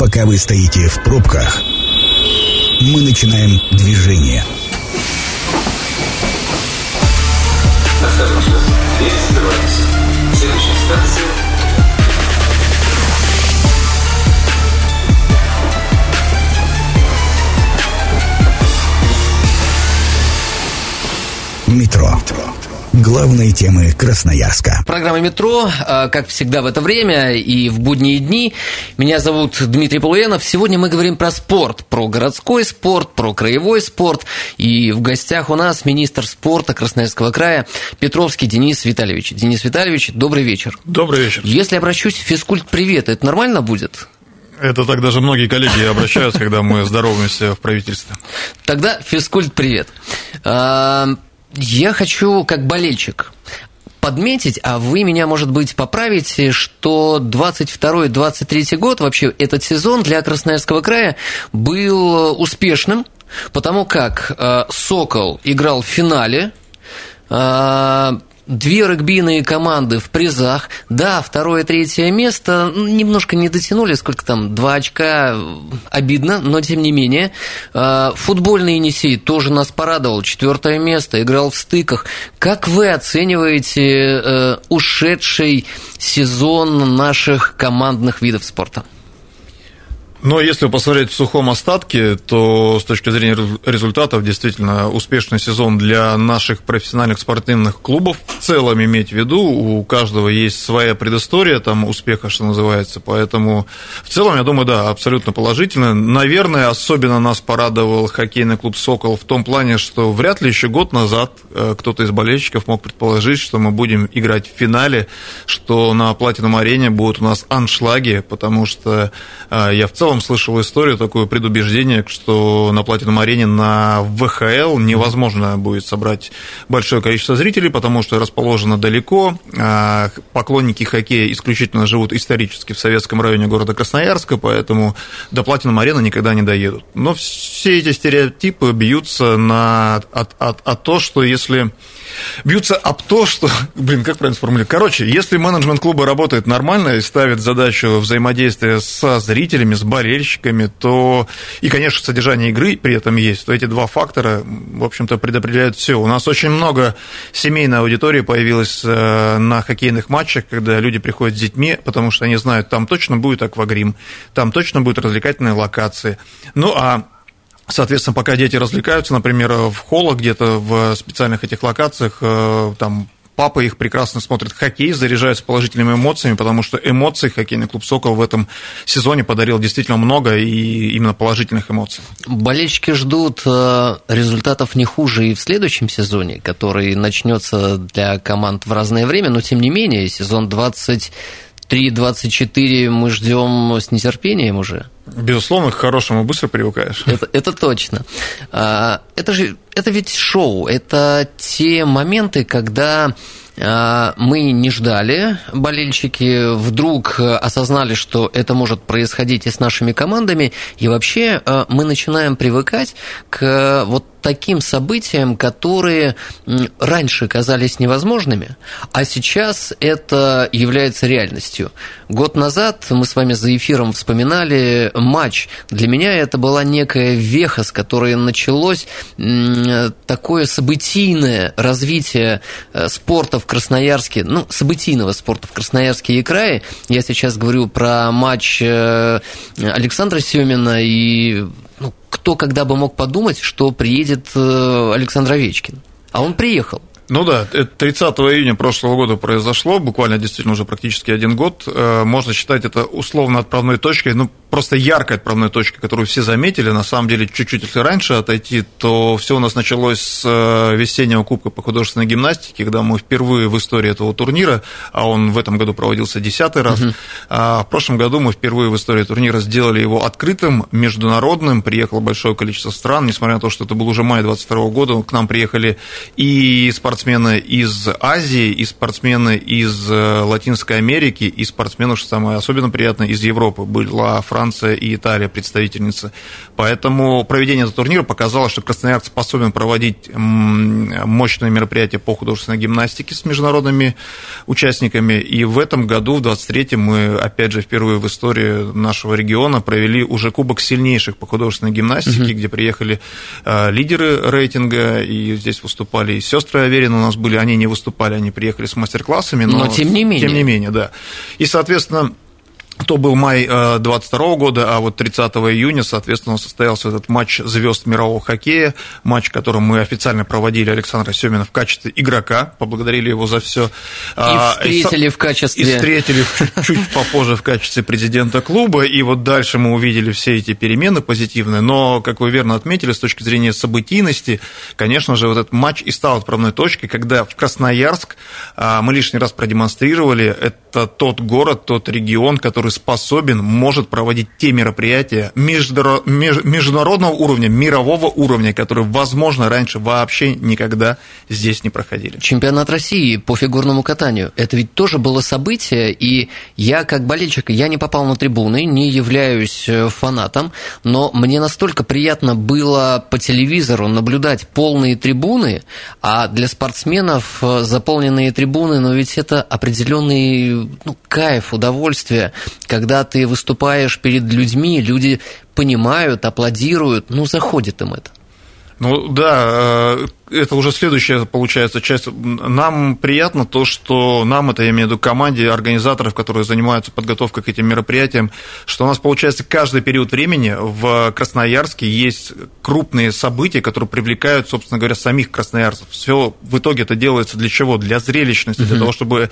Пока вы стоите в пробках, мы начинаем движение. Осторожно, дверь закрывается. Следующая станция Метро. Главные темы Красноярска. Программа «Метро», а, как всегда в это время и в будние дни. Меня зовут Дмитрий Полуянов. Сегодня мы говорим про спорт, про городской спорт, про краевой спорт. И в гостях у нас министр спорта Красноярского края Петровский Денис Витальевич. Денис Витальевич, добрый вечер. Добрый вечер. Если обращусь в физкульт-привет, это нормально будет? Это так даже многие коллеги обращаются, когда мы здороваемся в правительстве. Тогда физкульт-привет. Я хочу, как болельщик, подметить, а вы меня, может быть, поправите, что 22-23 год, вообще этот сезон для Красноярского края был успешным, потому как э, «Сокол» играл в финале, э, Две регбийные команды в призах. Да, второе, третье место ну, немножко не дотянули, сколько там, два очка, обидно, но тем не менее. А, Футбольный Енисей тоже нас порадовал, четвертое место, играл в стыках. Как вы оцениваете э, ушедший сезон наших командных видов спорта? Но если посмотреть в сухом остатке, то с точки зрения результатов действительно успешный сезон для наших профессиональных спортивных клубов. В целом иметь в виду, у каждого есть своя предыстория там успеха, что называется. Поэтому в целом, я думаю, да, абсолютно положительно. Наверное, особенно нас порадовал хоккейный клуб «Сокол» в том плане, что вряд ли еще год назад э, кто-то из болельщиков мог предположить, что мы будем играть в финале, что на Платином арене будут у нас аншлаги, потому что э, я в целом целом слышал историю, такое предубеждение, что на Платином арене на ВХЛ невозможно будет собрать большое количество зрителей, потому что расположено далеко, а поклонники хоккея исключительно живут исторически в советском районе города Красноярска, поэтому до Платином арены никогда не доедут. Но все эти стереотипы бьются на, от, от, от то, что если бьются об то, что, блин, как правильно сформулировать? Короче, если менеджмент клуба работает нормально и ставит задачу взаимодействия со зрителями, с болельщиками, то и, конечно, содержание игры при этом есть, то эти два фактора, в общем-то, предопределяют все. У нас очень много семейной аудитории появилось э, на хоккейных матчах, когда люди приходят с детьми, потому что они знают, там точно будет аквагрим, там точно будут развлекательные локации. Ну, а Соответственно, пока дети развлекаются, например, в холлах где-то в специальных этих локациях, э, там папа их прекрасно смотрит хоккей, заряжается положительными эмоциями, потому что эмоций хоккейный клуб «Сокол» в этом сезоне подарил действительно много и именно положительных эмоций. Болельщики ждут э, результатов не хуже и в следующем сезоне, который начнется для команд в разное время, но тем не менее сезон 20 3.24 мы ждем с нетерпением уже. Безусловно, к хорошему быстро привыкаешь. Это, это точно. А, это же это ведь шоу, это те моменты, когда а, мы не ждали, болельщики вдруг осознали, что это может происходить и с нашими командами, и вообще а, мы начинаем привыкать к вот таким событиям, которые раньше казались невозможными, а сейчас это является реальностью. Год назад мы с вами за эфиром вспоминали матч. Для меня это была некая веха, с которой началось такое событийное развитие э, спорта в Красноярске, ну, событийного спорта в Красноярске и крае. Я сейчас говорю про матч э, Александра Семина и ну, кто когда бы мог подумать, что приедет э, Александр Овечкин. А он приехал. Ну да, это 30 июня прошлого года произошло, буквально действительно уже практически один год. Можно считать это условно отправной точкой, ну, просто яркой отправной точкой, которую все заметили. На самом деле, чуть-чуть если раньше отойти, то все у нас началось с э, весеннего кубка по художественной гимнастике, когда мы впервые в истории этого турнира, а он в этом году проводился десятый раз, угу. а в прошлом году мы впервые в истории турнира сделали его открытым, международным, приехало большое количество стран, несмотря на то, что это был уже май 22 года, к нам приехали и спортсмены из Азии, и спортсмены из э, Латинской Америки, и спортсмены, что самое особенно приятное, из Европы. Была Франция, Франция и Италия представительницы. Поэтому проведение этого турнира показало, что Красноярск способен проводить мощные мероприятия по художественной гимнастике с международными участниками. И в этом году, в 23-м, мы, опять же, впервые в истории нашего региона провели уже Кубок сильнейших по художественной гимнастике, угу. где приехали э, лидеры рейтинга, и здесь выступали и сестры Аверин у нас были, они не выступали, они приехали с мастер-классами, но, но тем не менее. Тем не менее, да. И, соответственно, то был май 22 э, года, а вот 30 июня, соответственно, состоялся этот матч звезд мирового хоккея, матч, который мы официально проводили Александра Семина в качестве игрока, поблагодарили его за все. И а, встретили и, в качестве... И встретили чуть попозже в качестве президента клуба, и вот дальше мы увидели все эти перемены позитивные, но, как вы верно отметили, с точки зрения событийности, конечно же, вот этот матч и стал отправной точкой, когда в Красноярск а, мы лишний раз продемонстрировали, это тот город, тот регион, который который способен, может проводить те мероприятия международного уровня, мирового уровня, которые, возможно, раньше вообще никогда здесь не проходили. Чемпионат России по фигурному катанию. Это ведь тоже было событие, и я, как болельщик, я не попал на трибуны, не являюсь э, фанатом, но мне настолько приятно было по телевизору наблюдать полные трибуны, а для спортсменов э, заполненные трибуны, но ведь это определенный ну, кайф, удовольствие когда ты выступаешь перед людьми, люди понимают, аплодируют, ну, заходит им это. Ну да, э, это уже следующая, получается, часть. Нам приятно то, что нам, это я имею в виду команде организаторов, которые занимаются подготовкой к этим мероприятиям, что у нас, получается, каждый период времени в Красноярске есть крупные события, которые привлекают, собственно говоря, самих красноярцев. Все в итоге это делается для чего? Для зрелищности, для того, чтобы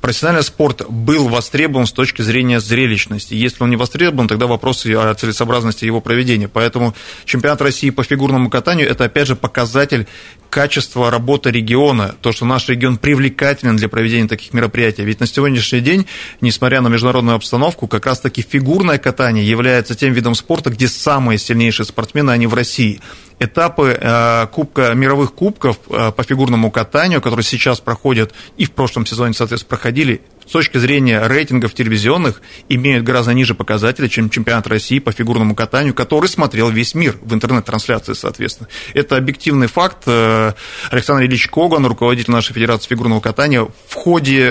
профессиональный спорт был востребован с точки зрения зрелищности. Если он не востребован, тогда вопросы о целесообразности его проведения. Поэтому чемпионат России по фигурному катанию – это, опять же, показатель качество работы региона, то, что наш регион привлекателен для проведения таких мероприятий. Ведь на сегодняшний день, несмотря на международную обстановку, как раз-таки фигурное катание является тем видом спорта, где самые сильнейшие спортсмены, они в России этапы э, кубка, мировых кубков э, по фигурному катанию, которые сейчас проходят и в прошлом сезоне, соответственно, проходили, с точки зрения рейтингов телевизионных, имеют гораздо ниже показатели, чем чемпионат России по фигурному катанию, который смотрел весь мир в интернет-трансляции, соответственно. Это объективный факт. Э, Александр Ильич Коган, руководитель нашей Федерации фигурного катания, в ходе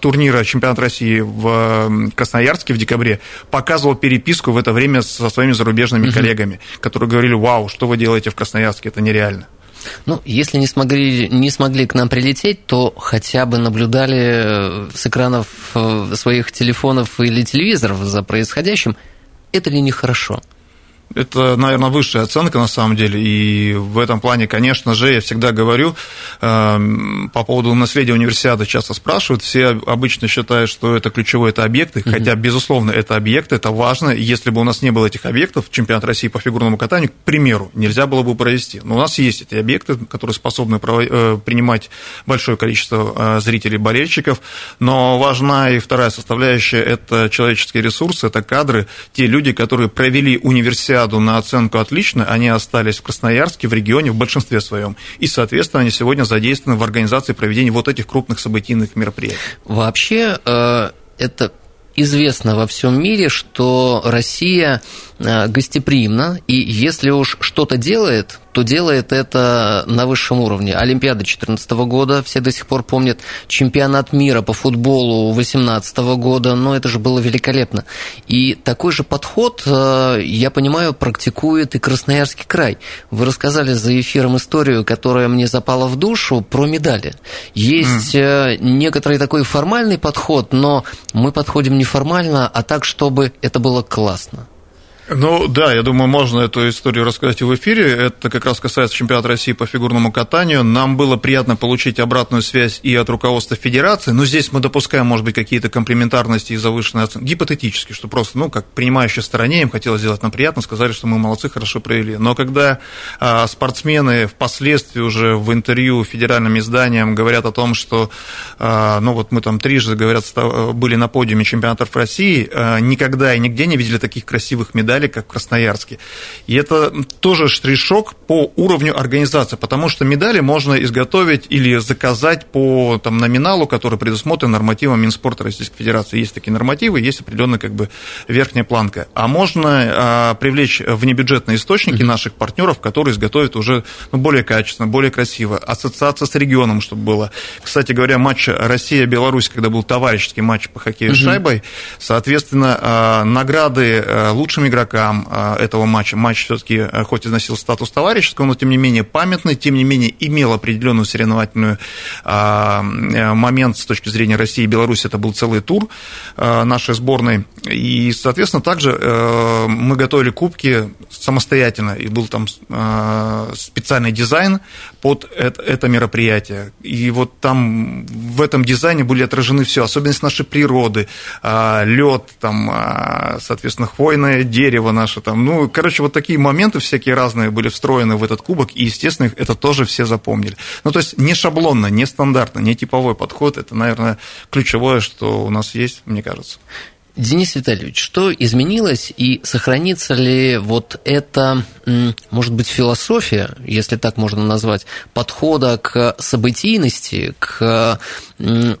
турнира чемпионата России в Красноярске в декабре показывал переписку в это время со своими зарубежными коллегами, которые говорили, вау, что вы делаете в Красноярске, это нереально. Ну, если не смогли, не смогли к нам прилететь, то хотя бы наблюдали с экранов э, своих телефонов или телевизоров за происходящим. Это ли нехорошо? хорошо? Это, наверное, высшая оценка на самом деле. И в этом плане, конечно же, я всегда говорю э, по поводу наследия универсиады часто спрашивают. Все обычно считают, что это ключевой это объекты, угу. хотя, безусловно, это объекты, это важно. Если бы у нас не было этих объектов, чемпионат России по фигурному катанию, к примеру, нельзя было бы провести. Но у нас есть эти объекты, которые способны э, принимать большое количество э, зрителей, болельщиков. Но важна и вторая составляющая – это человеческие ресурсы, это кадры, те люди, которые провели универсиаду Олимпиаду на оценку отлично, они остались в Красноярске, в регионе, в большинстве своем. И, соответственно, они сегодня задействованы в организации проведения вот этих крупных событийных мероприятий. Вообще, э, это известно во всем мире, что Россия э, гостеприимна, и если уж что-то делает, то делает это на высшем уровне. Олимпиада 2014 года, все до сих пор помнят, чемпионат мира по футболу 2018 года, но это же было великолепно. И такой же подход, э, я понимаю, практикует и Красноярский край. Вы рассказали за эфиром историю, которая мне запала в душу, про медали. Есть mm. некоторый такой формальный подход, но мы подходим не формально, а так, чтобы это было классно. Ну да, я думаю, можно эту историю рассказать в эфире. Это как раз касается чемпионата России по фигурному катанию. Нам было приятно получить обратную связь и от руководства федерации, но здесь мы допускаем, может быть, какие-то комплементарности и завышенные оценки. Гипотетически, что просто, ну, как принимающей стороне им хотелось сделать нам приятно, сказали, что мы молодцы, хорошо провели. Но когда а, спортсмены впоследствии уже в интервью федеральным изданиям говорят о том, что, а, ну, вот мы там трижды, говорят, были на подиуме чемпионатов России, а, никогда и нигде не видели таких красивых медалей, медали, как в Красноярске. И это тоже штришок по уровню организации, потому что медали можно изготовить или заказать по там, номиналу, который предусмотрен нормативом Минспорта Российской Федерации. Есть такие нормативы, есть определенная как бы верхняя планка. А можно а, привлечь внебюджетные источники mm-hmm. наших партнеров, которые изготовят уже ну, более качественно, более красиво. Ассоциация с регионом, чтобы было. Кстати говоря, матч Россия-Беларусь, когда был товарищеский матч по хоккею mm-hmm. с шайбой, соответственно, а, награды а, лучшим игрокам этого матча. Матч все-таки хоть и носил статус товарищеского, но тем не менее памятный, тем не менее имел определенную соревновательную момент с точки зрения России и Беларуси. Это был целый тур нашей сборной. И, соответственно, также э, мы готовили кубки самостоятельно, и был там э, специальный дизайн под это, мероприятие. И вот там в этом дизайне были отражены все, особенности нашей природы, э, лед, там, соответственно, хвойное дерево наше, там, ну, короче, вот такие моменты всякие разные были встроены в этот кубок, и, естественно, это тоже все запомнили. Ну, то есть не шаблонно, не стандартно, не типовой подход, это, наверное, ключевое, что у нас есть, мне кажется. Денис Витальевич, что изменилось и сохранится ли вот эта, может быть, философия, если так можно назвать, подхода к событийности, к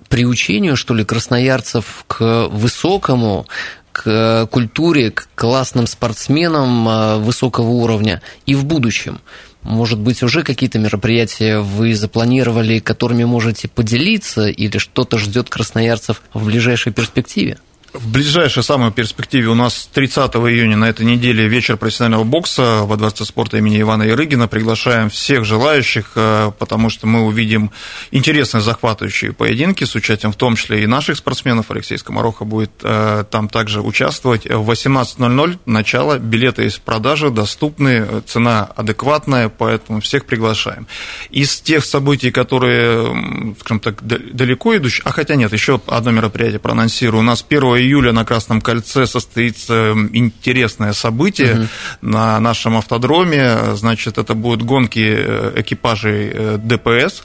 приучению, что ли, красноярцев к высокому, к культуре, к классным спортсменам э, высокого уровня и в будущем? Может быть, уже какие-то мероприятия вы запланировали, которыми можете поделиться, или что-то ждет красноярцев в ближайшей перспективе? В ближайшей самой перспективе у нас 30 июня на этой неделе вечер профессионального бокса во Дворце спорта имени Ивана Ярыгина. Приглашаем всех желающих, э, потому что мы увидим интересные захватывающие поединки с участием в том числе и наших спортсменов. Алексей Скомороха будет э, там также участвовать. В 18.00 начало, билеты есть в продаже, доступны, цена адекватная, поэтому всех приглашаем. Из тех событий, которые, скажем так, далеко идущие, а хотя нет, еще одно мероприятие проанонсирую. У нас 1 июля на Красном кольце состоится интересное событие угу. на нашем автодроме. Значит, это будут гонки э, экипажей э, ДПС.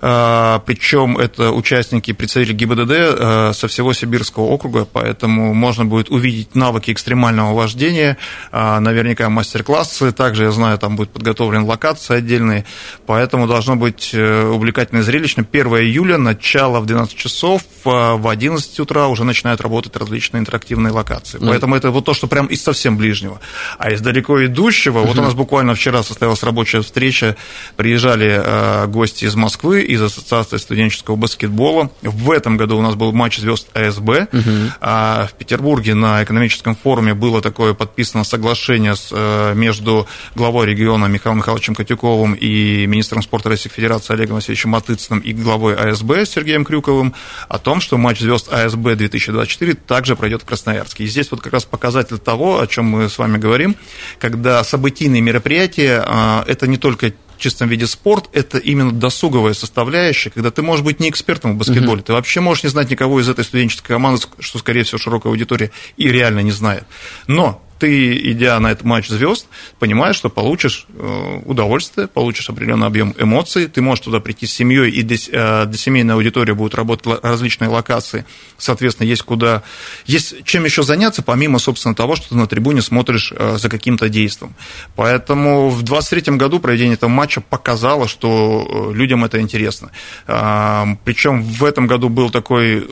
А, причем это участники, представители ГИБДД а, со всего Сибирского округа, поэтому можно будет увидеть навыки экстремального вождения, а, наверняка мастер-классы, также, я знаю, там будет подготовлен локации отдельные, поэтому должно быть э, увлекательно и зрелищно. 1 июля, начало в 12 часов, в 11 утра уже начинают работать различные интерактивные локации. Ну, поэтому это вот то, что прям из совсем ближнего. А из далеко идущего, угу. вот у нас буквально вчера состоялась рабочая встреча, приезжали гости из Москвы, из Ассоциации студенческого баскетбола. В этом году у нас был матч звезд АСБ. Угу. А в Петербурге на экономическом форуме было такое подписано соглашение с, э, между главой региона Михаилом Михайловичем Котюковым и министром спорта Российской Федерации Олегом Васильевичем Матыцыным и главой АСБ Сергеем Крюковым о том, что матч звезд АСБ 2024 также пройдет в Красноярске. И здесь вот как раз показатель того, о чем мы с вами говорим, когда событийные мероприятия а, – это не только в чистом виде спорт, это именно досуговая составляющая, когда ты можешь быть не экспертом в баскетболе, угу. ты вообще можешь не знать никого из этой студенческой команды, что, скорее всего, широкая аудитория и реально не знает. Но ты, идя на этот матч звезд, понимаешь, что получишь э, удовольствие, получишь определенный объем эмоций, ты можешь туда прийти с семьей, и для, э, для семейной аудитории будут работать различные локации, соответственно, есть куда, есть чем еще заняться, помимо, собственно, того, что ты на трибуне смотришь э, за каким-то действием. Поэтому в 2023 году проведение этого матча показало, что людям это интересно. Причем в этом году был такой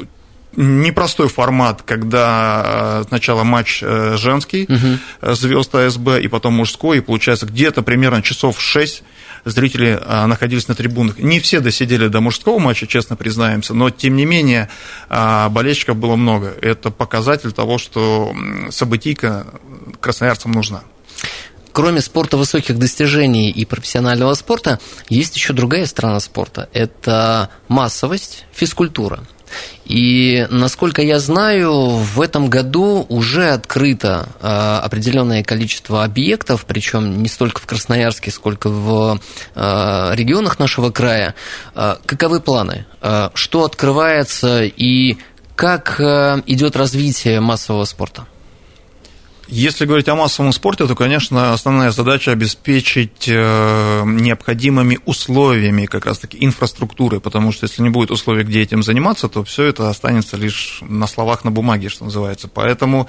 непростой формат, когда э, сначала матч э, женский угу. звезд АСБ, и потом мужской, и получается где-то примерно часов 6 зрители находились на трибунах. Не все досидели до мужского матча, честно признаемся, но тем не менее болельщиков было много. Это показатель того, что событийка красноярцам нужна. Кроме спорта высоких достижений и профессионального спорта, есть еще другая сторона спорта. Это массовость, физкультура. И, насколько я знаю, в этом году уже открыто э, определенное количество объектов, причем не столько в Красноярске, сколько в э, регионах нашего края. Э, каковы планы? Что открывается и как идет развитие массового спорта? Если говорить о массовом спорте, то, конечно, основная задача обеспечить э, необходимыми условиями как раз-таки инфраструктуры, потому что если не будет условий, где этим заниматься, то все это останется лишь на словах, на бумаге, что называется. Поэтому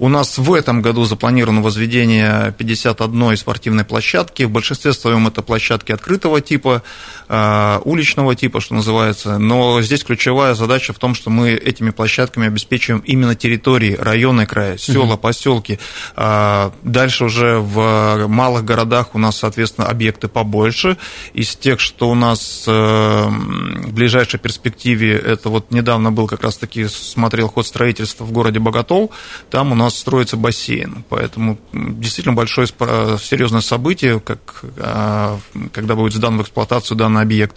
У нас в этом году запланировано возведение 51 спортивной площадки. В большинстве своем это площадки открытого типа, а, уличного типа, что называется. Но здесь ключевая задача в том, что мы этими площадками обеспечиваем именно территории района края, села, поселки. А, дальше уже в малых городах у нас, соответственно, объекты побольше. Из тех, что у нас э, в ближайшей перспективе, это вот недавно был как раз-таки, смотрел ход строительства в городе Боготол, там у нас строится бассейн. Поэтому действительно большое серьезное событие, как, а, когда будет сдан в эксплуатацию данный объект.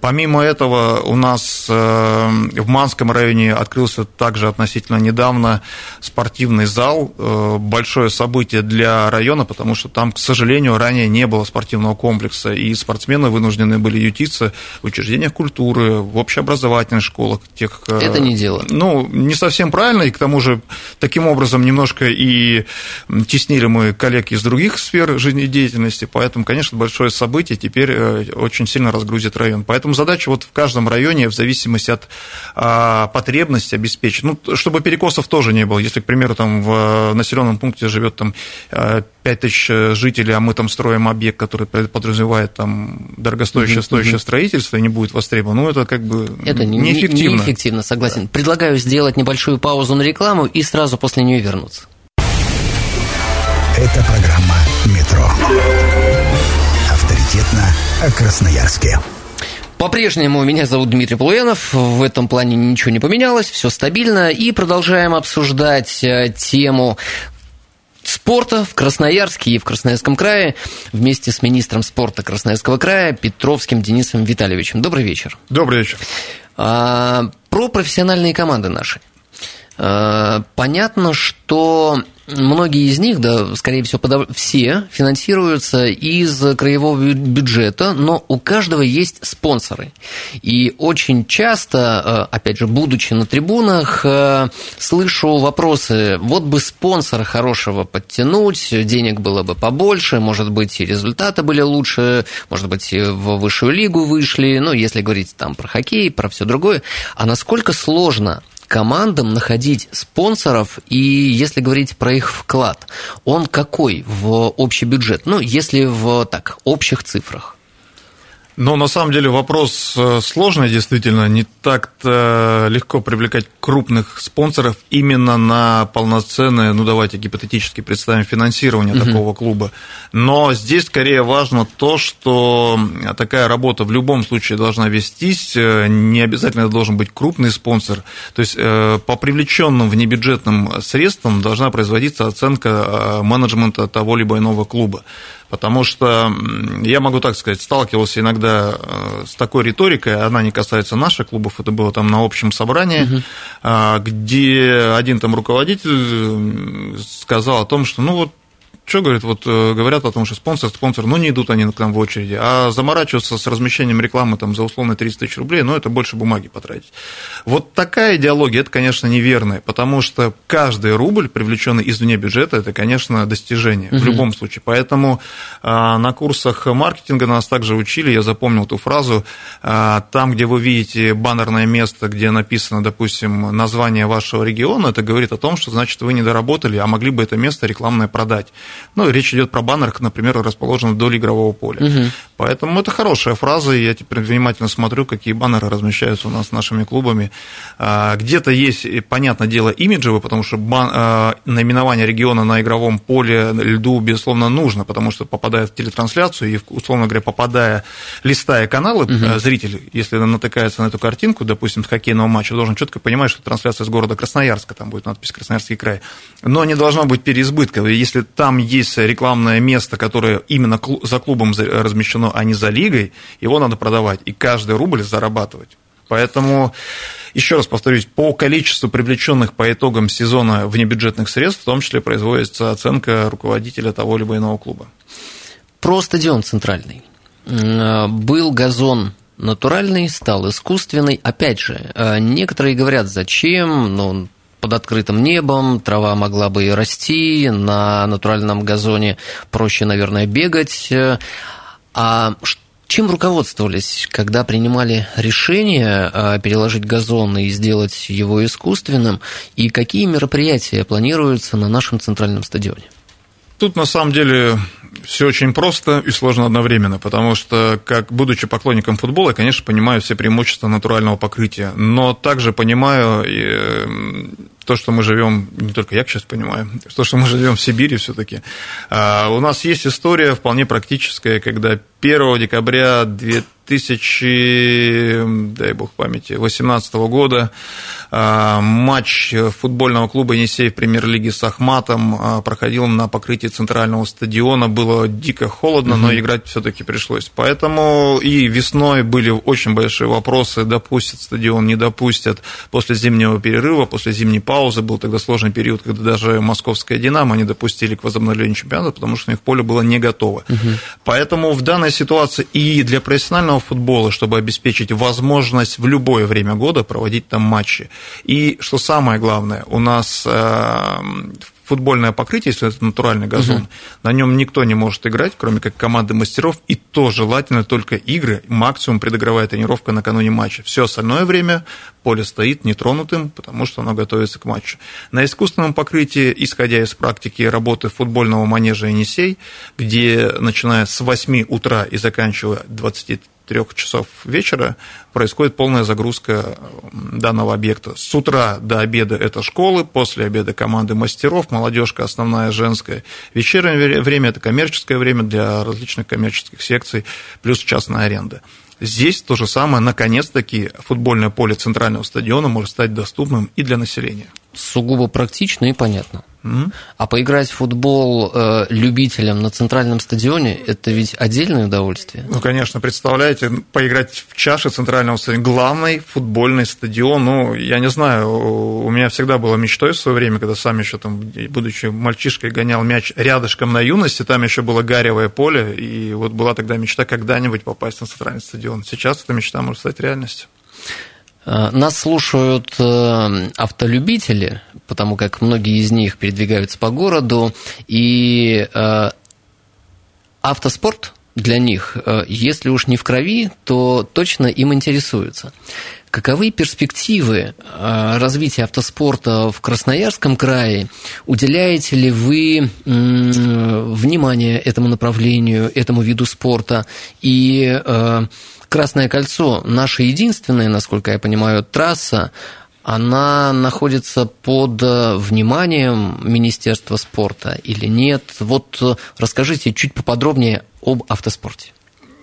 Помимо этого, у нас э, в Манском районе открылся также относительно недавно спортивный зал. Э, большое событие для района, потому что там, к сожалению, ранее не было спортивного комплекса, и спортсмены вынуждены были ютиться в учреждениях культуры, в общеобразовательных школах. Тех, э, Это не дело. Ну, не совсем правильно, и к тому же таким образом немножко и теснили мы коллег из других сфер жизнедеятельности, поэтому, конечно, большое событие теперь очень сильно разгрузит район. Поэтому Поэтому задача вот в каждом районе в зависимости от а, потребности обеспечить. Ну, чтобы перекосов тоже не было. Если, к примеру, там в населенном пункте живет там 5 а, тысяч жителей, а мы там строим объект, который подразумевает там дорогостоящее стоящее строительство и не будет востребован, ну, это как бы это неэффективно. Неэффективно, согласен. Да. Предлагаю сделать небольшую паузу на рекламу и сразу после нее вернуться. Это программа «Метро». Авторитетно о Красноярске. По-прежнему меня зовут Дмитрий Полуянов, в этом плане ничего не поменялось, все стабильно, и продолжаем обсуждать э, тему спорта в Красноярске и в Красноярском крае вместе с министром спорта Красноярского края Петровским Денисом Витальевичем. Добрый вечер. Добрый вечер. А, про профессиональные команды наши. А, понятно, что многие из них, да, скорее всего, все финансируются из краевого бюджета, но у каждого есть спонсоры. И очень часто, э, опять же, будучи на трибунах, э, слышу вопросы, вот бы спонсора хорошего подтянуть, денег было бы побольше, может быть, и результаты были лучше, может быть, в высшую лигу вышли, ну, если говорить там про хоккей, про все другое. А насколько сложно командам находить спонсоров, и если говорить про их вклад, он какой в общий бюджет? Ну, если в так, общих цифрах. Но на самом деле вопрос э, сложный, действительно. Не так-то легко привлекать крупных спонсоров именно на полноценное, ну давайте гипотетически представим, финансирование угу. такого клуба. Но здесь скорее важно то, что такая работа в любом случае должна вестись. Э, не обязательно это должен быть крупный спонсор. То есть э, по привлеченным внебюджетным средствам должна производиться оценка менеджмента того либо иного клуба. Потому что, я могу так сказать, сталкивался иногда э, с такой риторикой, она не касается наших клубов, это было там на общем собрании, угу. где один там руководитель сказал о том, что ну вот что, говорит, вот э, говорят о том, что спонсор, спонсор, ну, не идут они к нам в очереди, а заморачиваться с размещением рекламы там за условно 30 тысяч рублей, ну, это больше бумаги потратить. Вот такая идеология, это, конечно, неверная, потому что каждый рубль, привлеченный извне бюджета, это, конечно, достижение угу. в любом случае. Поэтому а, на курсах маркетинга нас также учили, я запомнил эту фразу, а, там, где вы видите баннерное место, где написано, допустим, название вашего региона, это говорит о том, что, значит, вы не доработали, а могли бы это место рекламное продать. Ну, речь идет про баннер, например, расположенный вдоль игрового поля. Угу. Поэтому это хорошая фраза, и я теперь внимательно смотрю, какие баннеры размещаются у нас нашими клубами. А, где-то есть, понятное дело, имиджевые, потому что бан... А, наименование региона на игровом поле льду, безусловно, нужно, потому что попадает в телетрансляцию, и, условно говоря, попадая, листая каналы, угу. зритель, если натыкается на эту картинку, допустим, с хоккейного матча, должен четко понимать, что трансляция из города Красноярска, там будет надпись «Красноярский край». Но не должно быть переизбытка. Если там есть рекламное место, которое именно за клубом размещено, а не за лигой, его надо продавать, и каждый рубль зарабатывать. Поэтому, еще раз повторюсь, по количеству привлеченных по итогам сезона внебюджетных средств, в том числе производится оценка руководителя того либо иного клуба. Про стадион центральный. Был газон натуральный, стал искусственный. Опять же, некоторые говорят, зачем, ну, под открытым небом, трава могла бы и расти, на натуральном газоне проще, наверное, бегать. А Чем руководствовались, когда принимали решение а, переложить газон и сделать его искусственным, и какие мероприятия планируются на нашем центральном стадионе? Тут на самом деле все очень просто и сложно одновременно, потому что, как будучи поклонником футбола, я, конечно, понимаю все преимущества натурального покрытия, но также понимаю то, что мы живем, не только я сейчас понимаю, то, что мы живем в Сибири все-таки. А, у нас есть история вполне практическая, когда 1 декабря 2000, дай бог памяти, 2018 года а, матч футбольного клуба «Енисей» в премьер-лиге с Ахматом а, проходил на покрытии центрального стадиона. Было дико холодно, но играть все-таки пришлось. Поэтому и весной были очень большие вопросы, допустят стадион, не допустят. После зимнего перерыва, после зимней паузы был тогда сложный период, когда даже московская «Динамо» не допустили к возобновлению чемпионата, потому что у них поле было не готово. Угу. Поэтому в данной ситуации и для профессионального футбола, чтобы обеспечить возможность в любое время года проводить там матчи. И что самое главное, у нас э, футбольное покрытие, если это натуральный газон, угу. на нем никто не может играть, кроме как команды мастеров, и то желательно только игры, максимум предыгровая тренировка накануне матча. Все остальное время поле стоит нетронутым, потому что оно готовится к матчу. На искусственном покрытии, исходя из практики работы футбольного манежа «Енисей», где начиная с 8 утра и заканчивая 20 трех часов вечера происходит полная загрузка данного объекта. С утра до обеда это школы, после обеда команды мастеров, молодежка основная женская. Вечернее время это коммерческое время для различных коммерческих секций, плюс частная аренда. Здесь то же самое, наконец-таки, футбольное поле центрального стадиона может стать доступным и для населения. Сугубо практично и понятно. Mm-hmm. А поиграть в футбол э, любителям на центральном стадионе – это ведь отдельное удовольствие. Ну, конечно, представляете, поиграть в чаше центрального стадиона – главный футбольный стадион. Ну, я не знаю, у меня всегда было мечтой в свое время, когда сам еще там, будучи мальчишкой, гонял мяч рядышком на юности, там еще было гаревое поле, и вот была тогда мечта когда-нибудь попасть на центральный стадион. Сейчас эта мечта может стать реальностью. Э, нас слушают э, автолюбители, потому как многие из них передвигаются по городу, и э, автоспорт для них, если уж не в крови, то точно им интересуются. Каковы перспективы развития автоспорта в Красноярском крае? Уделяете ли вы внимание этому направлению, этому виду спорта? И Красное кольцо, наша единственная, насколько я понимаю, трасса, она находится под э, вниманием Министерства спорта или нет? Вот расскажите чуть поподробнее об автоспорте.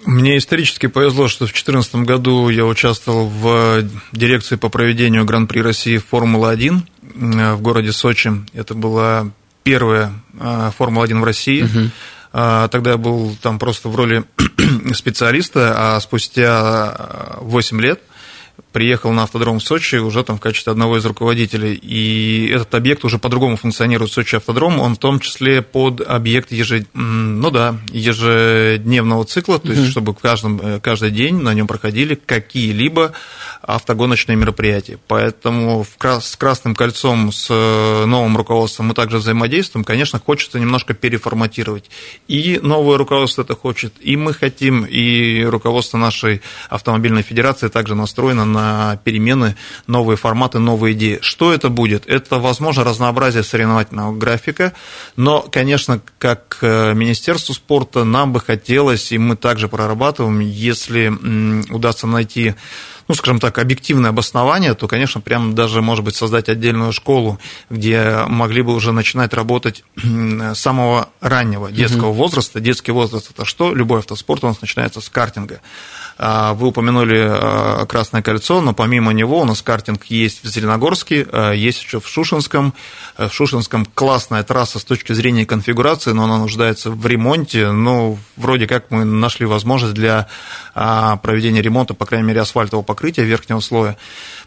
Мне исторически повезло, что в 2014 году я участвовал в дирекции по проведению Гран-при России Формулы-1 э, в городе Сочи. Это была первая Формула-1 в России. Угу. Тогда я был там просто в роли специалиста, а спустя 8 лет приехал на автодром в Сочи уже там в качестве одного из руководителей. И этот объект уже по-другому функционирует, Сочи автодром, он в том числе под объект ежед... ну да, ежедневного цикла, то есть чтобы каждом, э, каждый день на нем проходили какие-либо автогоночные мероприятия. Поэтому с Красным кольцом, с э, новым руководством мы также взаимодействуем. Конечно, хочется немножко переформатировать. И новое руководство это хочет, и мы хотим, и руководство нашей автомобильной федерации также настроено на перемены, новые форматы, новые идеи. Что это будет? Это, возможно, разнообразие соревновательного графика, но, конечно, как э, Министерству спорта нам бы хотелось, и мы также прорабатываем, если удастся найти ну, скажем так, объективное обоснование, то, конечно, прям даже, может быть, создать отдельную школу, где могли бы уже начинать работать с самого раннего детского возраста. Детский возраст – это что? Любой автоспорт у нас начинается с картинга. А, вы упомянули а, Красное кольцо, но помимо него у нас картинг есть в Зеленогорске, а, есть еще в Шушинском. В Шушинском классная трасса с точки зрения конфигурации, но она нуждается в ремонте. Ну, вроде как мы нашли возможность для проведения ремонта, по крайней мере, асфальтового покрытия верхнего слоя.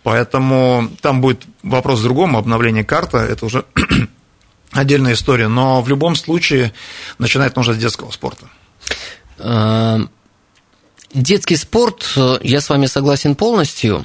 Поэтому там будет вопрос в другом, обновление карты, это уже отдельная история. Но в любом случае начинать нужно с детского спорта. Детский спорт, э, я с вами согласен полностью,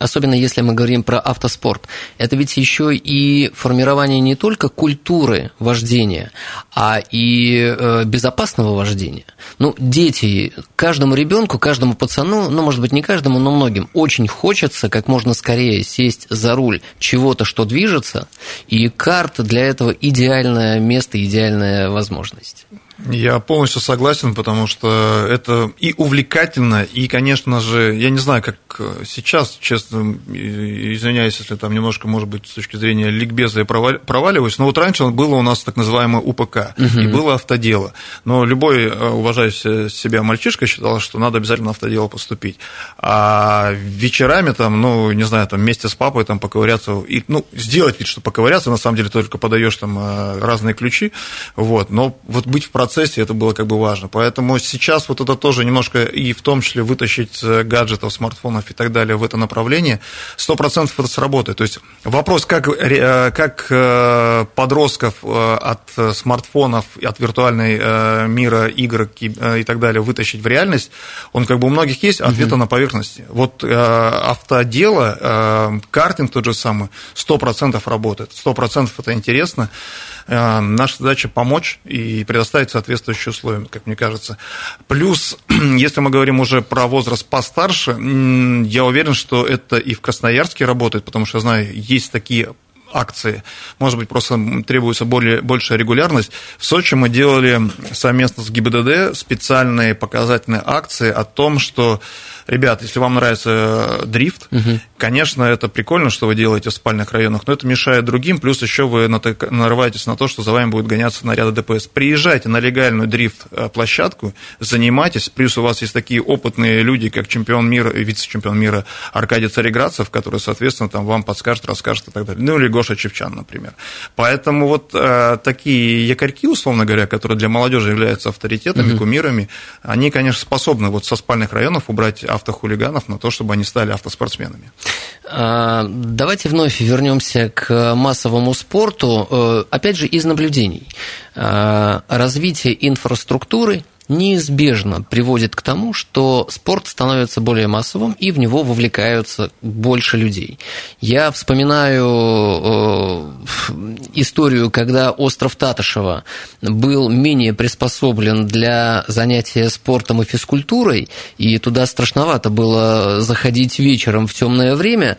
особенно если мы говорим про автоспорт. Это ведь еще и формирование не только культуры вождения, а и э, безопасного вождения. Ну, дети, каждому ребенку, каждому пацану, ну, может быть, не каждому, но многим, очень хочется как можно скорее сесть за руль чего-то, что движется, и карта для этого идеальное место, идеальная возможность. Я полностью согласен, потому что это и увлекательно, и, конечно же, я не знаю, как сейчас, честно, извиняюсь, если там немножко, может быть, с точки зрения ликбеза я проваливаюсь, но вот раньше было у нас так называемое УПК, угу. и было автодело. Но любой э, уважающий себя мальчишка считал, что надо обязательно автодело поступить. А вечерами там, ну, не знаю, там вместе с папой там поковыряться, и, ну, сделать вид, что поковыряться, на самом деле только подаешь там э, разные ключи, вот, но вот быть в процессе процессе это было как бы важно. Поэтому сейчас вот это тоже немножко и в том числе вытащить э, гаджетов, смартфонов и так далее в это направление, 100% это сработает. То есть вопрос, как, э, как э, подростков от смартфонов, от виртуальной мира, игр и так далее вытащить в реальность, он как бы у многих есть, ответа угу. на поверхности. Вот автодело, картинг тот же самый, 100% работает, 100% это интересно. Наша задача помочь и предоставить соответствующие условия, как мне кажется. Плюс, если мы говорим уже про возраст постарше, я уверен, что это и в Красноярске работает, потому что, я знаю, есть такие акции. Может быть, просто требуется более, большая регулярность. В Сочи мы делали совместно с ГИБДД специальные показательные акции о том, что ребят, если вам нравится э, дрифт, угу. конечно, это прикольно, что вы делаете в спальных районах, но это мешает другим, плюс еще вы нарываетесь на то, что за вами будут гоняться наряды ДПС. Приезжайте на легальную дрифт-площадку, занимайтесь, плюс у вас есть такие опытные люди, как чемпион мира, вице-чемпион мира Аркадий Цареградцев, который, соответственно, там вам подскажет, расскажет и так далее. Ну, или Гоша Чевчан, например. Поэтому вот э, такие якорьки, условно говоря, которые для молодежи являются авторитетами, угу. кумирами, они, конечно, способны вот со спальных районов убрать автохулиганов на то, чтобы они стали автоспортсменами. А, давайте вновь вернемся к массовому спорту. Э, опять же, из наблюдений. А, развитие инфраструктуры неизбежно приводит к тому, что спорт становится более массовым, и в него вовлекаются больше людей. Я вспоминаю э, историю, когда остров Татышева был менее приспособлен для занятия спортом и физкультурой, и туда страшновато было заходить вечером в темное время,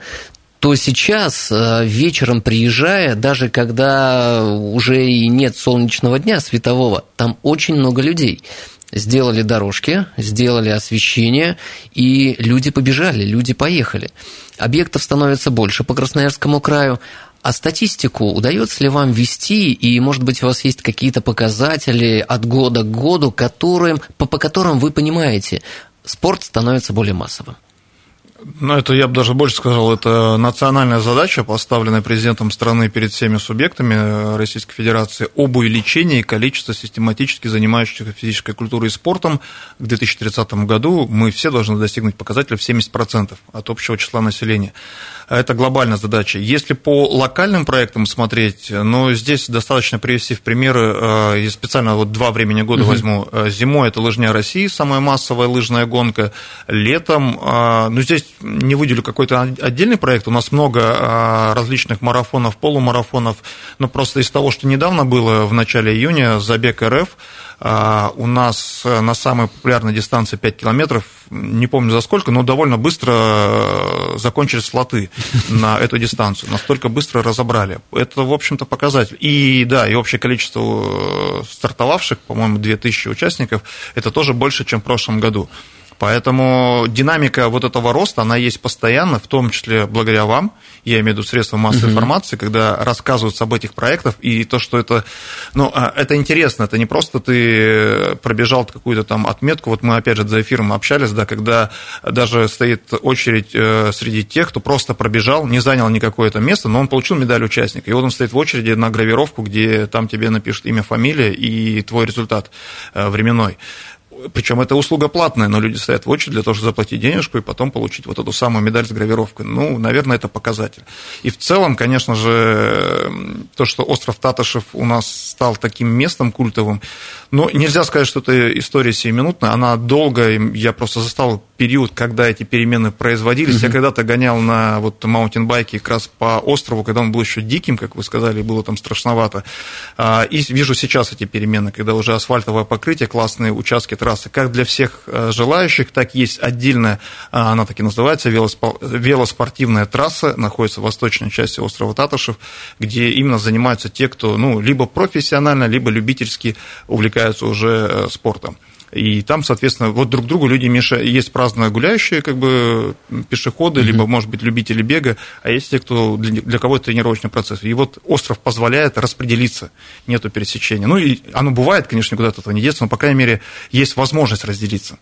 то сейчас э, вечером приезжая, даже когда уже и нет солнечного дня светового, там очень много людей сделали дорожки, сделали освещение, и люди побежали, люди поехали. Объектов становится больше по Красноярскому краю, а статистику удается ли вам вести, и, может быть, у вас есть какие-то показатели от года к году, которым, по, по которым вы понимаете, спорт становится более массовым? Ну, это я бы даже больше сказал, это национальная задача, поставленная президентом страны перед всеми субъектами Российской Федерации об увеличении количества систематически занимающихся физической культурой и спортом. К 2030 году мы все должны достигнуть показателя в 70% от общего числа населения. Это глобальная задача. Если по локальным проектам смотреть, ну, здесь достаточно привести в примеры, э, я специально вот два времени года угу. возьму. Э, зимой это Лыжня России, самая массовая лыжная гонка. Летом, э, ну, здесь не выделю какой-то отдельный проект, у нас много различных марафонов, полумарафонов, но просто из того, что недавно было в начале июня, забег РФ, а, у нас э, на самой популярной дистанции 5 километров, не помню за сколько, но довольно быстро э, закончились слоты на эту дистанцию, настолько быстро разобрали. Это, в общем-то, показатель. И да, и общее количество э, стартовавших, по-моему, 2000 участников, это тоже больше, чем в прошлом году. Поэтому динамика вот этого роста, она есть постоянно, в том числе благодаря вам, я имею в виду средства массовой mm-hmm. информации, когда рассказываются об этих проектах, и то, что это, ну, а, это интересно, это не просто ты пробежал какую-то там отметку, вот мы опять же за эфиром общались, да, когда даже стоит очередь э, среди тех, кто просто пробежал, не занял никакое это место, но он получил медаль участника, и вот он стоит в очереди на гравировку, где там тебе напишут имя, фамилия и твой результат э, временной. Причем это услуга платная, но люди стоят в очередь для того, чтобы заплатить денежку и потом получить вот эту самую медаль с гравировкой. Ну, наверное, это показатель. И в целом, конечно же, то, что остров Татышев у нас стал таким местом культовым, Ну, нельзя сказать, что это история сиюминутная, она долгая, я просто застал период, когда эти перемены производились. Угу. Я когда-то гонял на вот маунтинбайке как раз по острову, когда он был еще диким, как вы сказали, было там страшновато. А, и вижу сейчас эти перемены, когда уже асфальтовое покрытие, классные участки трассы, как для всех э, желающих, так есть отдельная, а, она так и называется, велоспортивная трасса, находится в восточной части острова Татышев, где именно занимаются те, кто ну, либо профессионально, либо любительски увлекаются уже э, спортом. И там, соответственно, вот друг другу люди мешают. Есть праздно гуляющие, как бы, пешеходы, mm-hmm. либо, может быть, любители бега, а есть те, кто для, для кого это тренировочный процесс. И вот остров позволяет распределиться, нету пересечения. Ну, и оно бывает, конечно, никуда от этого не деться, но, по крайней мере, есть возможность разделиться.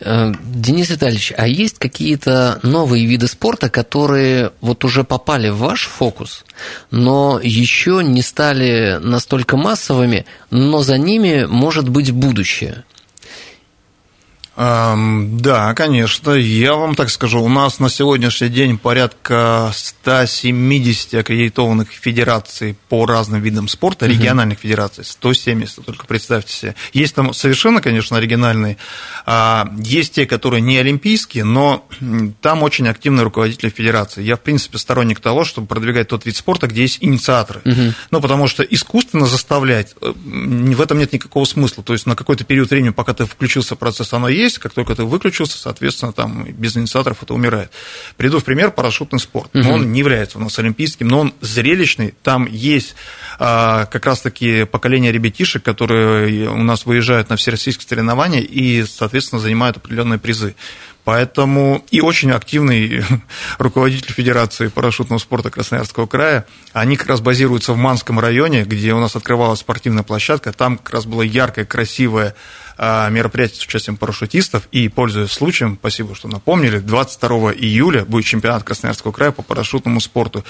Э, Денис Витальевич, а есть какие-то новые виды спорта, которые вот уже попали в ваш фокус, но еще не стали настолько массовыми, но за ними может быть будущее? Да, конечно. Я вам так скажу, у нас на сегодняшний день порядка 170 аккредитованных федераций по разным видам спорта, региональных угу. федераций, 170, только представьте себе. Есть там совершенно, конечно, оригинальные, а, есть те, которые не олимпийские, но там очень активные руководители федерации. Я, в принципе, сторонник того, чтобы продвигать тот вид спорта, где есть инициаторы. Угу. Ну, потому что искусственно заставлять, э, в этом нет никакого смысла. То есть на какой-то период времени, пока ты включился в процесс, оно есть, как только ты выключился, соответственно, там без инициаторов это умирает. Приду в пример парашютный спорт. Угу. Он не является у нас олимпийским, но он зрелищный. Там есть а, как раз-таки поколение ребятишек, которые у нас выезжают на всероссийские соревнования и, соответственно, занимают определенные призы. Поэтому и очень активный руководитель Федерации парашютного спорта Красноярского края. Они как раз базируются в Манском районе, где у нас открывалась спортивная площадка. Там как раз было яркое, красивое а, мероприятие с участием парашютистов. И, пользуясь случаем, спасибо, что напомнили, 22 июля будет чемпионат Красноярского края по парашютному спорту.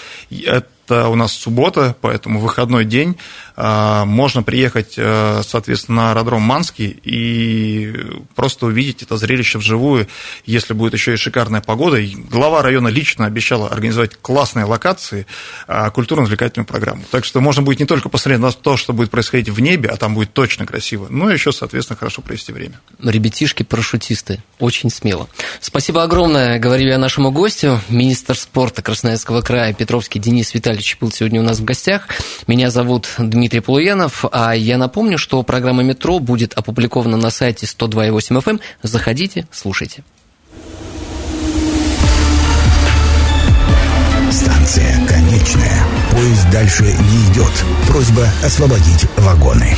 Это у нас суббота, поэтому выходной день. А, можно приехать, э, соответственно, на аэродром Манский и просто увидеть это зрелище вживую, если будет еще и шикарная погода. глава района лично обещала организовать классные локации, а, культурно-развлекательную программу. Так что можно будет не только посмотреть на то, что будет происходить в небе, а там будет точно красиво, но еще, соответственно, хорошо провести время. Ребятишки-парашютисты. Очень смело. Спасибо огромное, говорили я нашему гостю, министр спорта Красноярского края Петровский Денис Витальевич Витальевич был сегодня у нас в гостях. Меня зовут Дмитрий Полуянов, а я напомню, что программа «Метро» будет опубликована на сайте 102.8 FM. Эм. Заходите, слушайте. Станция конечная. Поезд дальше не идет. Просьба освободить вагоны.